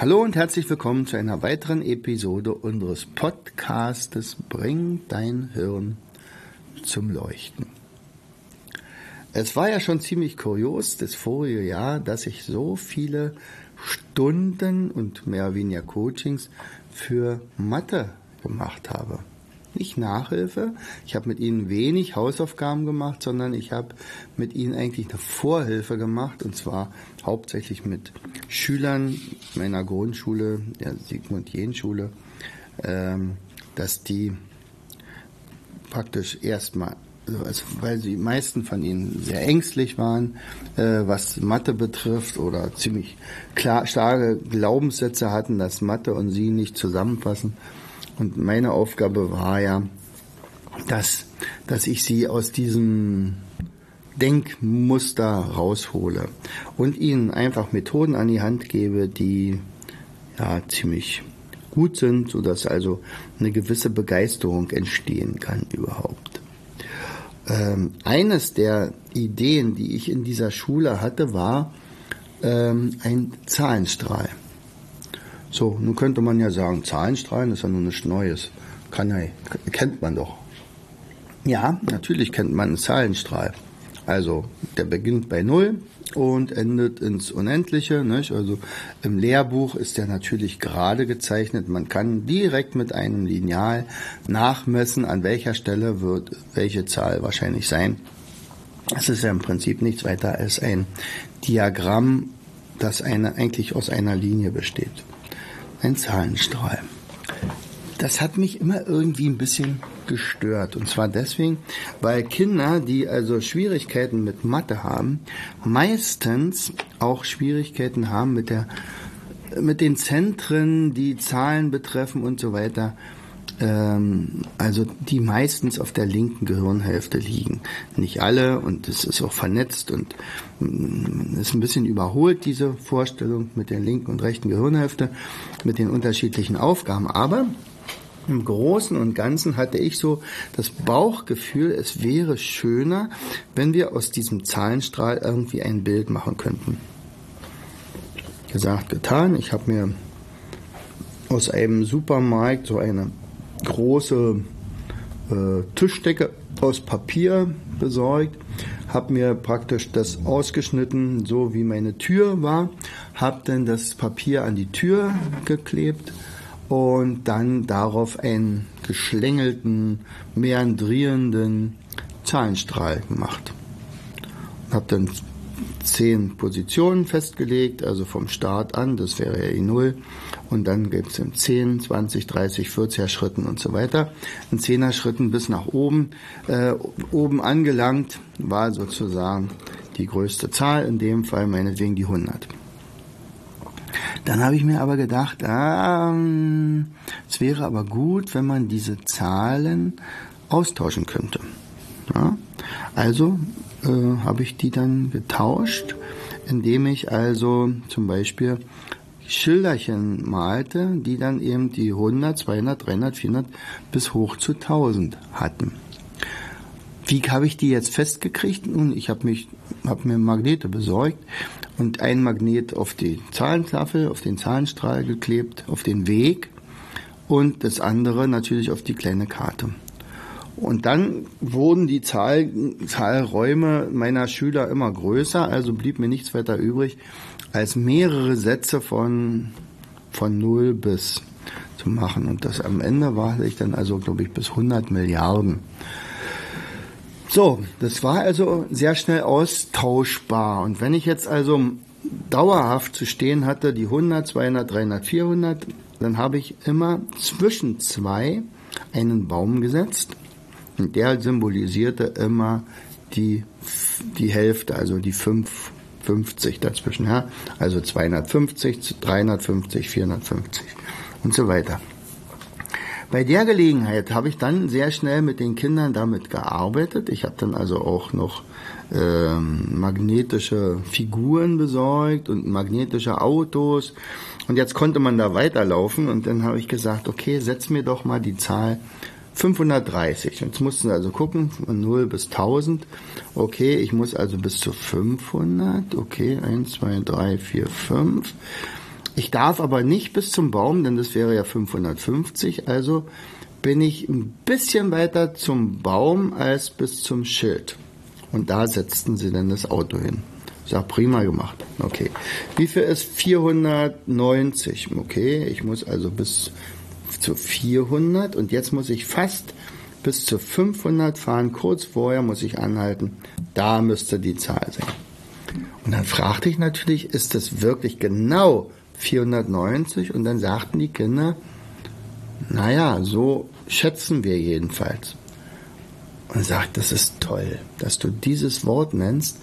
Hallo und herzlich willkommen zu einer weiteren Episode unseres Podcastes Bring dein Hirn zum Leuchten. Es war ja schon ziemlich kurios das vorige Jahr, dass ich so viele Stunden und mehr oder weniger Coachings für Mathe gemacht habe nicht Nachhilfe. Ich habe mit ihnen wenig Hausaufgaben gemacht, sondern ich habe mit ihnen eigentlich eine Vorhilfe gemacht und zwar hauptsächlich mit Schülern meiner Grundschule, der Sigmund Jähn Schule, ähm, dass die praktisch erstmal also weil die meisten von ihnen sehr ängstlich waren, äh, was Mathe betrifft oder ziemlich klar, starke Glaubenssätze hatten, dass Mathe und sie nicht zusammenpassen. Und meine Aufgabe war ja, dass, dass ich sie aus diesem Denkmuster raushole und ihnen einfach Methoden an die Hand gebe, die ja ziemlich gut sind, sodass also eine gewisse Begeisterung entstehen kann überhaupt. Ähm, eines der Ideen, die ich in dieser Schule hatte, war ähm, ein Zahlenstrahl. So, nun könnte man ja sagen, Zahlenstrahlen ist ja nun nichts Neues. Kann ja, kennt man doch. Ja, natürlich kennt man einen Zahlenstrahl. Also, der beginnt bei Null und endet ins Unendliche. Nicht? Also im Lehrbuch ist der natürlich gerade gezeichnet. Man kann direkt mit einem Lineal nachmessen, an welcher Stelle wird welche Zahl wahrscheinlich sein. Es ist ja im Prinzip nichts weiter als ein Diagramm, das eine, eigentlich aus einer Linie besteht ein Zahlenstrahl. Das hat mich immer irgendwie ein bisschen gestört. Und zwar deswegen, weil Kinder, die also Schwierigkeiten mit Mathe haben, meistens auch Schwierigkeiten haben mit der, mit den Zentren, die Zahlen betreffen und so weiter ähm, also die meistens auf der linken Gehirnhälfte liegen. Nicht alle und es ist auch vernetzt und mm, ist ein bisschen überholt, diese Vorstellung mit der linken und rechten Gehirnhälfte, mit den unterschiedlichen Aufgaben. Aber im Großen und Ganzen hatte ich so das Bauchgefühl, es wäre schöner, wenn wir aus diesem Zahlenstrahl irgendwie ein Bild machen könnten. Gesagt, getan. Ich habe mir aus einem Supermarkt so eine große äh, Tischdecke aus Papier besorgt, habe mir praktisch das ausgeschnitten, so wie meine Tür war, habe dann das Papier an die Tür geklebt und dann darauf einen geschlängelten, meandrierenden Zahlenstrahl gemacht. Habe dann zehn Positionen festgelegt, also vom Start an, das wäre ja die Null. Und dann gibt es in 10, 20, 30, 40er Schritten und so weiter. In 10er Schritten bis nach oben. Äh, oben angelangt war sozusagen die größte Zahl, in dem Fall meinetwegen die 100. Dann habe ich mir aber gedacht, ah, es wäre aber gut, wenn man diese Zahlen austauschen könnte. Ja? Also äh, habe ich die dann getauscht, indem ich also zum Beispiel Schilderchen malte, die dann eben die 100, 200, 300, 400 bis hoch zu 1000 hatten. Wie habe ich die jetzt festgekriegt? Nun, ich habe mich, habe mir Magnete besorgt und ein Magnet auf die Zahlentafel, auf den Zahlenstrahl geklebt, auf den Weg und das andere natürlich auf die kleine Karte. Und dann wurden die Zahl, Zahlräume meiner Schüler immer größer, also blieb mir nichts weiter übrig, als mehrere Sätze von, von 0 bis zu machen. Und das am Ende war ich dann also, glaube ich, bis 100 Milliarden. So, das war also sehr schnell austauschbar. Und wenn ich jetzt also dauerhaft zu stehen hatte, die 100, 200, 300, 400, dann habe ich immer zwischen zwei einen Baum gesetzt der symbolisierte immer die, die Hälfte, also die fünf 50 dazwischen, ja. Also 250, 350, 450 und so weiter. Bei der Gelegenheit habe ich dann sehr schnell mit den Kindern damit gearbeitet. Ich habe dann also auch noch ähm, magnetische Figuren besorgt und magnetische Autos. Und jetzt konnte man da weiterlaufen und dann habe ich gesagt, okay, setz mir doch mal die Zahl 530. Jetzt mussten sie also gucken, von 0 bis 1000. Okay, ich muss also bis zu 500. Okay, 1, 2, 3, 4, 5. Ich darf aber nicht bis zum Baum, denn das wäre ja 550. Also bin ich ein bisschen weiter zum Baum als bis zum Schild. Und da setzten sie dann das Auto hin. Ich sag, prima gemacht. Okay. Wie viel ist 490? Okay, ich muss also bis zu 400 und jetzt muss ich fast bis zu 500 fahren. Kurz vorher muss ich anhalten. Da müsste die Zahl sein. Und dann fragte ich natürlich, ist das wirklich genau 490 und dann sagten die Kinder, naja, so schätzen wir jedenfalls. Und sagt, das ist toll, dass du dieses Wort nennst.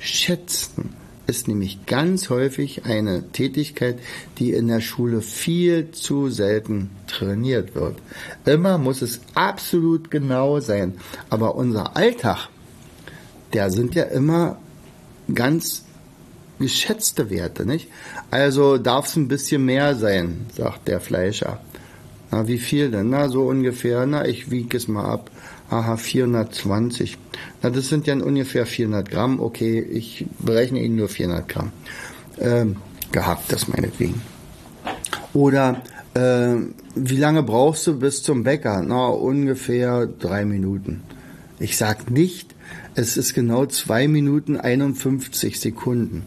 Schätzen ist nämlich ganz häufig eine Tätigkeit, die in der Schule viel zu selten trainiert wird. Immer muss es absolut genau sein. Aber unser Alltag, der sind ja immer ganz geschätzte Werte, nicht? Also darf es ein bisschen mehr sein, sagt der Fleischer. Na, wie viel denn? Na, so ungefähr. Na, ich wiege es mal ab. Aha, 420. Na, das sind ja ungefähr 400 Gramm. Okay, ich berechne Ihnen nur 400 Gramm. Ähm, gehabt, das meinetwegen. Oder äh, wie lange brauchst du bis zum Bäcker? Na, ungefähr drei Minuten. Ich sag nicht, es ist genau zwei Minuten 51 Sekunden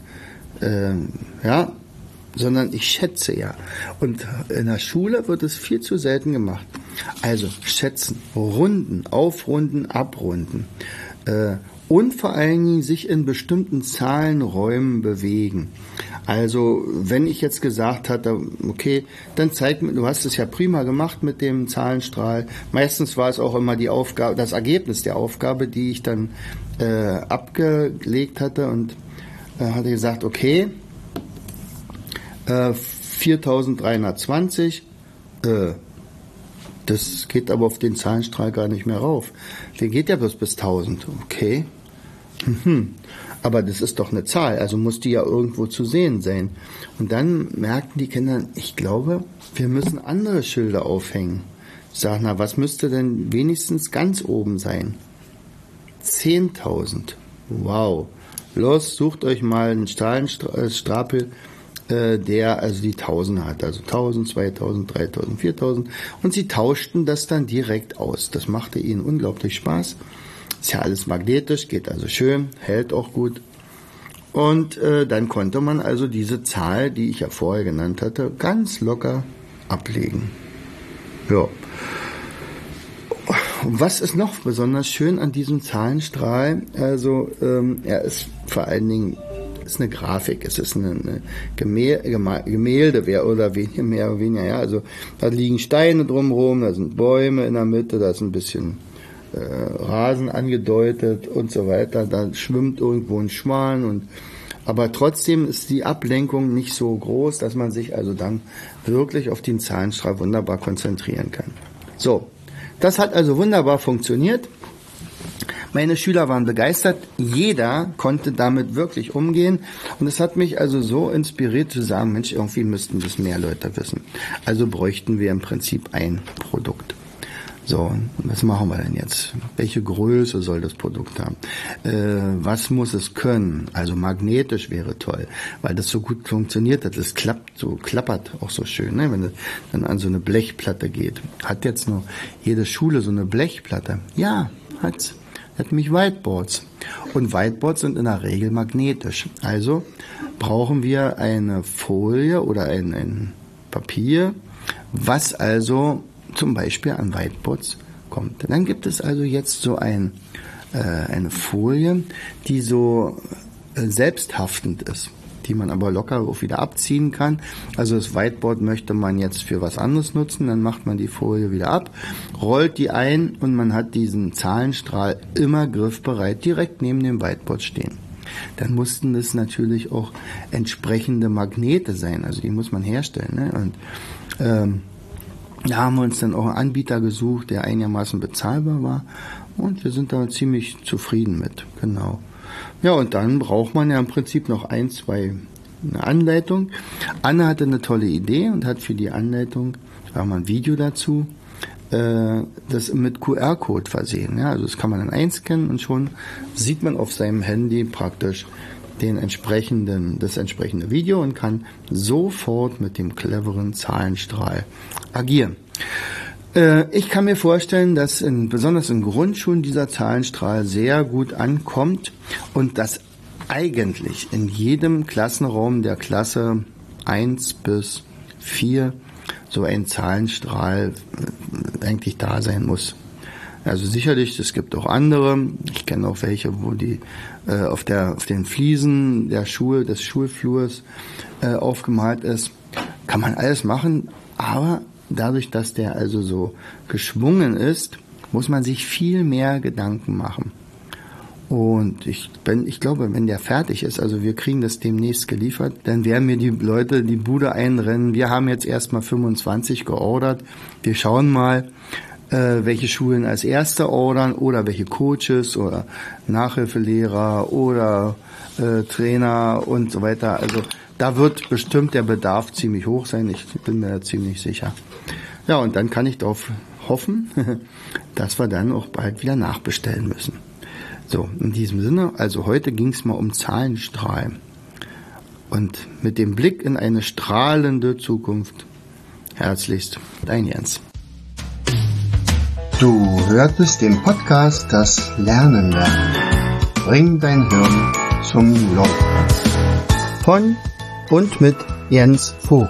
ähm, ja, sondern ich schätze ja. Und in der Schule wird es viel zu selten gemacht. Also schätzen, runden, aufrunden, abrunden. Äh, und vor allen Dingen sich in bestimmten Zahlenräumen bewegen. Also, wenn ich jetzt gesagt hatte, okay, dann zeig mir, du hast es ja prima gemacht mit dem Zahlenstrahl. Meistens war es auch immer die Aufgabe, das Ergebnis der Aufgabe, die ich dann äh, abgelegt hatte und da hat er gesagt, okay, äh, 4320, äh, das geht aber auf den Zahlenstrahl gar nicht mehr rauf. Der geht ja bloß bis 1000. Okay. Mhm. Aber das ist doch eine Zahl, also muss die ja irgendwo zu sehen sein. Und dann merkten die Kinder, ich glaube, wir müssen andere Schilder aufhängen. Ich sage, na, was müsste denn wenigstens ganz oben sein? 10.000. Wow. Los, sucht euch mal einen Stahlenstapel, äh, der also die 1000 hat, also 1000, 2000, 3000, 4000 und sie tauschten das dann direkt aus. Das machte ihnen unglaublich Spaß. Ist ja alles magnetisch, geht also schön, hält auch gut. Und äh, dann konnte man also diese Zahl, die ich ja vorher genannt hatte, ganz locker ablegen. Ja. Was ist noch besonders schön an diesem Zahlenstrahl? Also ähm, er ist vor allen Dingen ist eine Grafik, es ist eine Gemälde, oder weniger, mehr oder weniger, ja. Also da liegen Steine drumherum, da sind Bäume in der Mitte, da ist ein bisschen äh, Rasen angedeutet und so weiter. Da schwimmt irgendwo ein Schwan und aber trotzdem ist die Ablenkung nicht so groß, dass man sich also dann wirklich auf den Zahlenstrahl wunderbar konzentrieren kann. So, das hat also wunderbar funktioniert. Meine Schüler waren begeistert. Jeder konnte damit wirklich umgehen. Und es hat mich also so inspiriert zu sagen, Mensch, irgendwie müssten das mehr Leute wissen. Also bräuchten wir im Prinzip ein Produkt. So, was machen wir denn jetzt? Welche Größe soll das Produkt haben? Äh, was muss es können? Also magnetisch wäre toll, weil das so gut funktioniert hat. Es klappt so, klappert auch so schön, ne? wenn es dann an so eine Blechplatte geht. Hat jetzt noch jede Schule so eine Blechplatte? Ja, hat's. Nämlich Whiteboards. Und Whiteboards sind in der Regel magnetisch. Also brauchen wir eine Folie oder ein, ein Papier, was also zum Beispiel an Whiteboards kommt. Dann gibt es also jetzt so ein, äh, eine Folie, die so äh, selbsthaftend ist, die man aber locker auch wieder abziehen kann. Also das Whiteboard möchte man jetzt für was anderes nutzen, dann macht man die Folie wieder ab, rollt die ein und man hat diesen Zahlenstrahl immer griffbereit direkt neben dem Whiteboard stehen. dann mussten es natürlich auch entsprechende Magnete sein. Also die muss man herstellen. Ne? Und ähm, da haben wir uns dann auch einen Anbieter gesucht, der einigermaßen bezahlbar war. Und wir sind da ziemlich zufrieden mit. Genau. Ja, und dann braucht man ja im Prinzip noch ein, zwei eine Anleitung. Anne hatte eine tolle Idee und hat für die Anleitung, da haben wir ein Video dazu, äh, das mit QR-Code versehen. Ja, also das kann man dann einscannen und schon sieht man auf seinem Handy praktisch den entsprechenden, das entsprechende Video und kann sofort mit dem cleveren Zahlenstrahl agieren. Äh, ich kann mir vorstellen, dass in, besonders in Grundschulen dieser Zahlenstrahl sehr gut ankommt und dass eigentlich in jedem Klassenraum der Klasse 1 bis 4 so ein Zahlenstrahl äh, eigentlich da sein muss. Also sicherlich, es gibt auch andere. Ich kenne auch welche, wo die äh, auf, der, auf den Fliesen der Schule, des Schulflurs äh, aufgemalt ist. Kann man alles machen, aber dadurch, dass der also so geschwungen ist, muss man sich viel mehr Gedanken machen. Und ich bin, ich glaube, wenn der fertig ist, also wir kriegen das demnächst geliefert, dann werden mir die Leute die Bude einrennen. Wir haben jetzt erstmal 25 geordert. Wir schauen mal, äh, welche Schulen als erste ordern oder welche Coaches oder Nachhilfelehrer oder äh, Trainer und so weiter. Also da wird bestimmt der Bedarf ziemlich hoch sein. Ich bin mir da ziemlich sicher. Ja, und dann kann ich darauf hoffen, dass wir dann auch bald wieder nachbestellen müssen. So, in diesem Sinne, also heute ging es mal um Zahlenstrahl. Und mit dem Blick in eine strahlende Zukunft, herzlichst, dein Jens. Du hörtest den Podcast Das Lernen lernen. Bring dein Hirn zum Laufen. Von und mit Jens Vogt,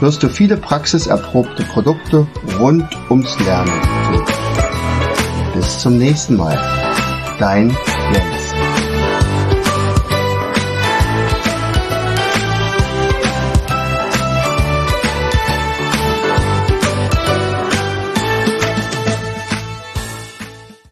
wirst du viele praxiserprobte Produkte rund ums Lernen. Bis zum nächsten Mal. Dein Jens.